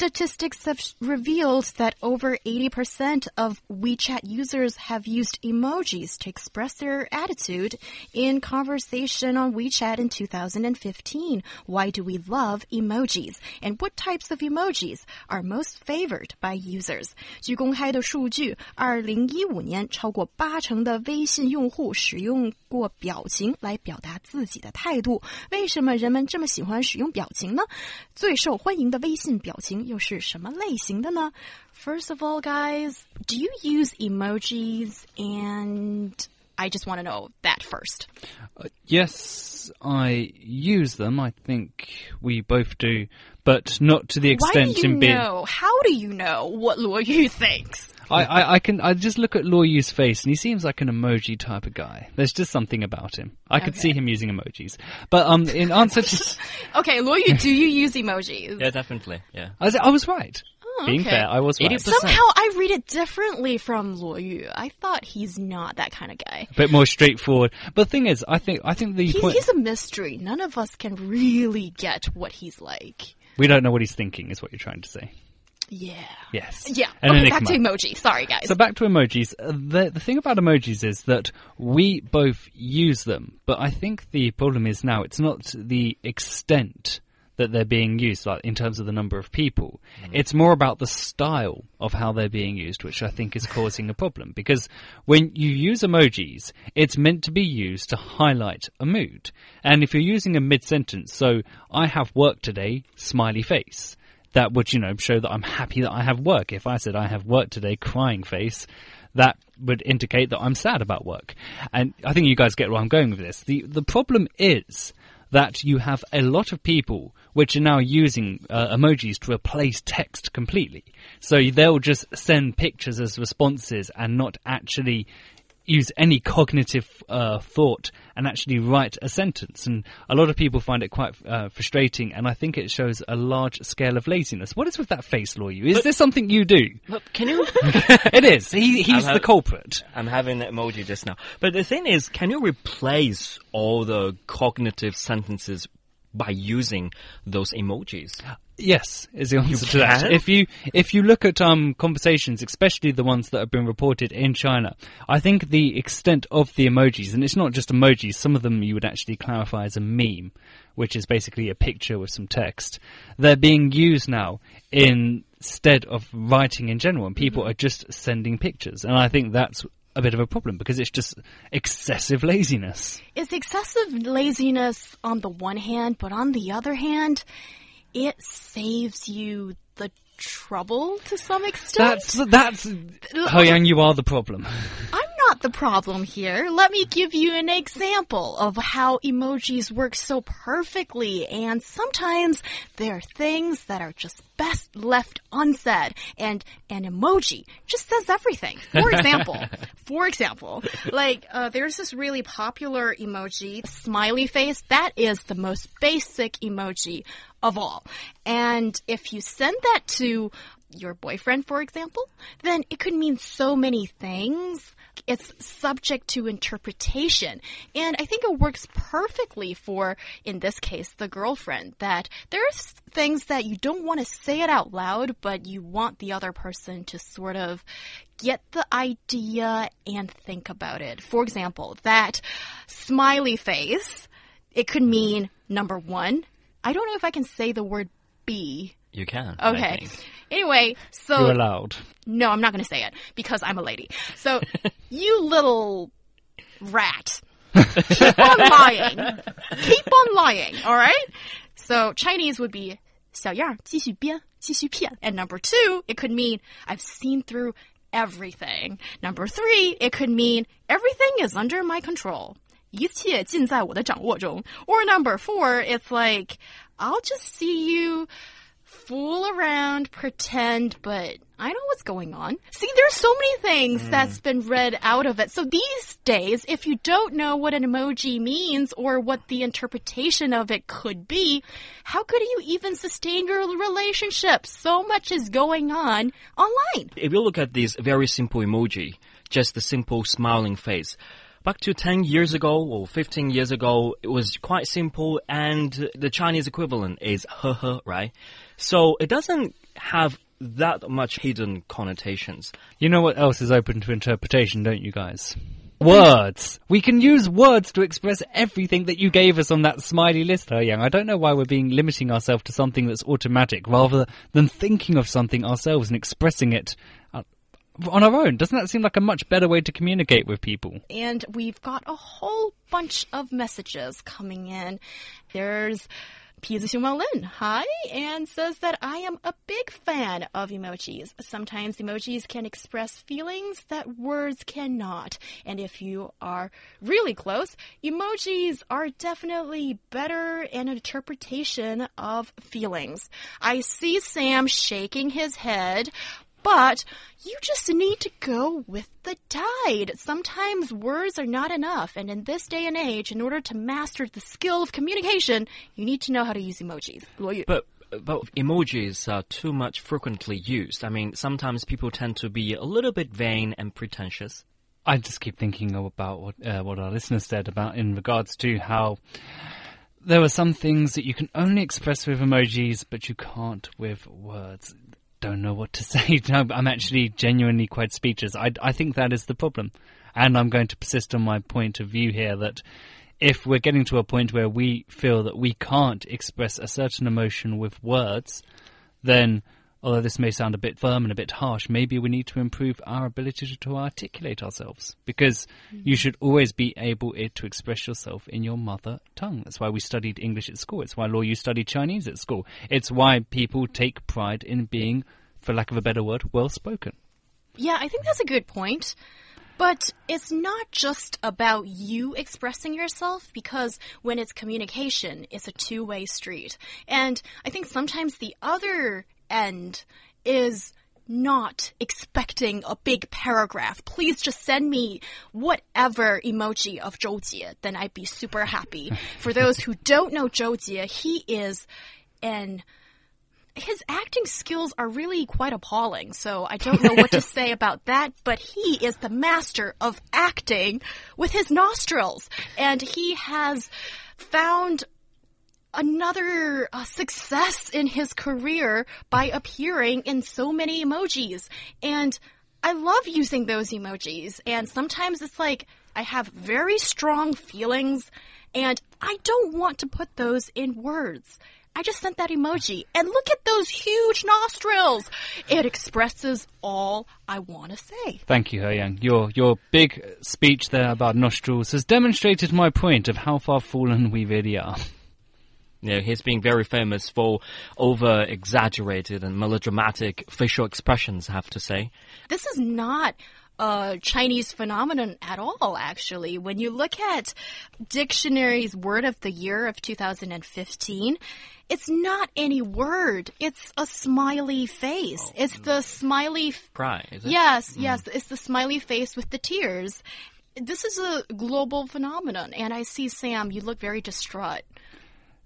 Statistics have revealed that over 80% of WeChat users have used emojis to express their attitude in conversation on WeChat in 2015. Why do we love emojis? And what types of emojis are most favored by users? 据公开的数据，2015年超过八成的微信用户使用过表情来表达自己的态度。为什么人们这么喜欢使用表情呢？最受欢迎的微信表情 又是什么类型的呢？First of all, guys, do you use emojis? And I just want to know that first. Uh, yes, I use them. I think we both do, but not to the extent Why do you in being. know? How do you know what Luo Yu thinks? I, I, I can I just look at Luo Yu's face and he seems like an emoji type of guy. There's just something about him. I could see him using emojis. But um, in answer to, Okay, Luo Yu, do you use emojis? Yeah, definitely. Yeah. I was, I was right. Being okay. fair, I was right. 80%. Somehow I read it differently from Luo Yu. I thought he's not that kind of guy. A bit more straightforward. But the thing is, I think I think the He, point he's a mystery. None of us can really get what he's like. we don't know what he's thinking is what you're trying to say. Yeah. Yes. Yeah. An okay, back to emoji. Sorry, guys. So back to emojis. Uh, The the thing about emojis is that we both use them, but I think the problem is now it's not the extent that they're being used, like in terms of the number of people. It's more about the style of how they're being used, which I think is causing a problem. Because when you use emojis, it's meant to be used to highlight a mood. And if you're using a mid sentence, so I have work today, smiley face that would, you know, show that I'm happy that I have work. If I said I have work today, crying face, that would indicate that I'm sad about work. And I think you guys get where I'm going with this. The the problem is that you have a lot of people which are now using uh, emojis to replace text completely. So they'll just send pictures as responses and not actually use any cognitive uh, thought and actually write a sentence. And a lot of people find it quite uh, frustrating, and I think it shows a large scale of laziness. What is with that face, Luo Yu? Is this something you do? But can you? it is. He, he's the culprit. I'm having the emoji just now. But the thing is, can you replace all the cognitive sentences by using those emojis? Yes, is the answer to that. If you if you look at um conversations, especially the ones that have been reported in China, I think the extent of the emojis, and it's not just emojis, some of them you would actually clarify as a meme, which is basically a picture with some text. They're being used now instead of writing in general, and people are just sending pictures, and I think that's a bit of a problem because it's just excessive laziness. It's excessive laziness on the one hand, but on the other hand, it saves you the trouble to some extent. That's that's He Yang, you are the problem. I'm not the problem here. Let me give you an example of how emojis work so perfectly. And sometimes there are things that are just best left unsaid. And an emoji just says everything. For example, for example, like uh, there's this really popular emoji, smiley face. That is the most basic emoji of all. And if you send that to your boyfriend, for example, then it could mean so many things. It's subject to interpretation. And I think it works perfectly for, in this case, the girlfriend, that there's things that you don't want to say it out loud, but you want the other person to sort of get the idea and think about it. For example, that smiley face, it could mean number one, I don't know if I can say the word be. You can. I Okay. think. Anyway, so You're allowed. no, I'm not going to say it because I'm a lady. So, you little rat. Keep on lying. Keep on lying, alright? So, Chinese would be 小样儿,继续编,继续骗. And number two, it could mean I've seen through everything. Number three, it could mean everything is under my control. 一切尽在我的掌握中. Or number four, it's like, I'll just see you fool around, pretend, but I know what's going on. See, there's so many things hmm. that's been read out of it. So these days, if you don't know what an emoji means or what the interpretation of it could be, how could you even sustain your relationship? So much is going on online. If you look at this very simple emoji, just the simple smiling face, back to 10 years ago or 15 years ago, it was quite simple and the Chinese equivalent is he he, right? So it doesn't have that much hidden connotations. You know what else is open to interpretation, don't you guys? Words. We can use words to express everything that you gave us on that smiley list, He Yang. I don't know why we're being limiting ourselves to something that's automatic rather than thinking of something ourselves and expressing it uh, on our own. Doesn't that seem like a much better way to communicate with people? and we've got a whole bunch of messages coming in. There's Lin, hi, and says that I am a big fan of emojis. Sometimes emojis can express feelings that words cannot. And if you are really close, emojis are definitely better an interpretation of feelings. I see Sam shaking his head. But you just need to go with the tide. Sometimes words are not enough, and in this day and age, in order to master the skill of communication, you need to know how to use emojis. But but emojis are too much frequently used. I mean, sometimes people tend to be a little bit vain and pretentious. I just keep thinking about what uh, what our listeners said about in regards to how there are some things that you can only express with emojis, but you can't with words. Don't know what to say. No, I'm actually genuinely quite speechless. I, I think that is the problem, and I'm going to persist on my point of view here that if we're getting to a point where we feel that we can't express a certain emotion with words, then although this may sound a bit firm and a bit harsh, maybe we need to improve our ability to, to articulate ourselves because hmm. you should always be able eh, to express yourself in your mother tongue. That's why we studied English at school. It's why Luo Yu studied Chinese at school. It's why people take pride in being, for lack of a better word, well spoken. Yeah, I think that's a good point. But it's not just about you expressing yourself because when it's communication, it's a two way street. And I think sometimes the other end is not expecting a big paragraph. Please just send me whatever emoji of Zhou Jie, then I'd be super happy. For those who don't know Zhou Jie, he is an his acting skills are really quite appalling, so I don't know what to say about that, but he is the master of acting with his nostrils. And he has found another uh, success in his career by appearing in so many emojis. And I love using those emojis. And sometimes it's like I have very strong feelings and I don't want to put those in words. I just sent that emoji and look at those huge nostrils. It expresses all I want to say. Thank you, He Yang. Your your big speech there about nostrils has demonstrated my point of how far fallen we really are. You know, he's been very famous for over exaggerated and melodramatic facial expressions, I have to say. This is not a Chinese phenomenon at all, actually. When you look at Dictionary's Word of the Year of 2015, it's not any word. It's a smiley face. Oh, it's the mm. smiley. f- Cry, is it? Yes, mm. yes. It's the smiley face with the tears. This is a global phenomenon, and I see Sam. You look very distraught.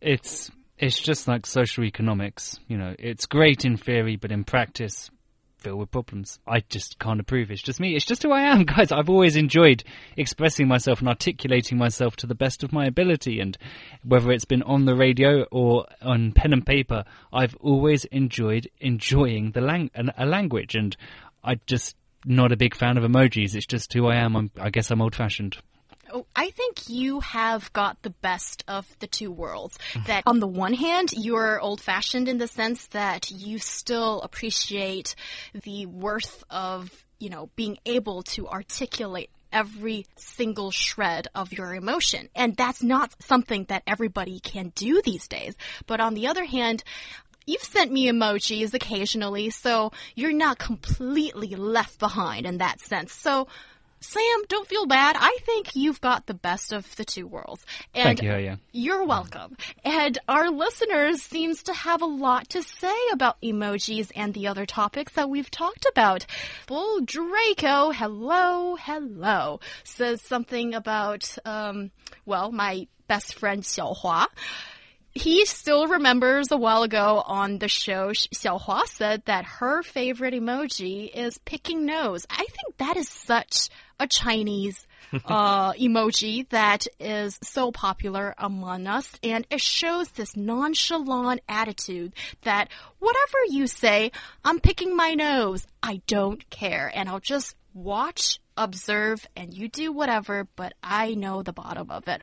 It's it's just like social economics. You know, it's great in theory, but in practice, filled with problems. I just can't approve. It's just me. It's just who I am, guys. I've always enjoyed expressing myself and articulating myself to the best of my ability, and whether it's been on the radio or on pen and paper, I've always enjoyed enjoying the lang- an- a language, and I just not a big fan of emojis. It's just who I am. I'm, I guess I'm old fashioned. Oh, I think you have got the best of the two worlds. Mm-hmm. That on the one hand, you're old fashioned in the sense that you still appreciate the worth of, you know, being able to articulate every single shred of your emotion. And that's not something that everybody can do these days. But on the other hand, You've sent me emojis occasionally, so you're not completely left behind in that sense. So Sam, don't feel bad. I think you've got the best of the two worlds. And Thank you, yeah. You're welcome. And our listeners seems to have a lot to say about emojis and the other topics that we've talked about. Bull Draco, hello, hello, says something about, um, well, my best friend Xiaohua he still remembers a while ago on the show, Xiaohua said that her favorite emoji is picking nose. I think that is such a Chinese uh, emoji that is so popular among us, and it shows this nonchalant attitude that whatever you say, I'm picking my nose. I don't care, and I'll just watch, observe, and you do whatever, but I know the bottom of it.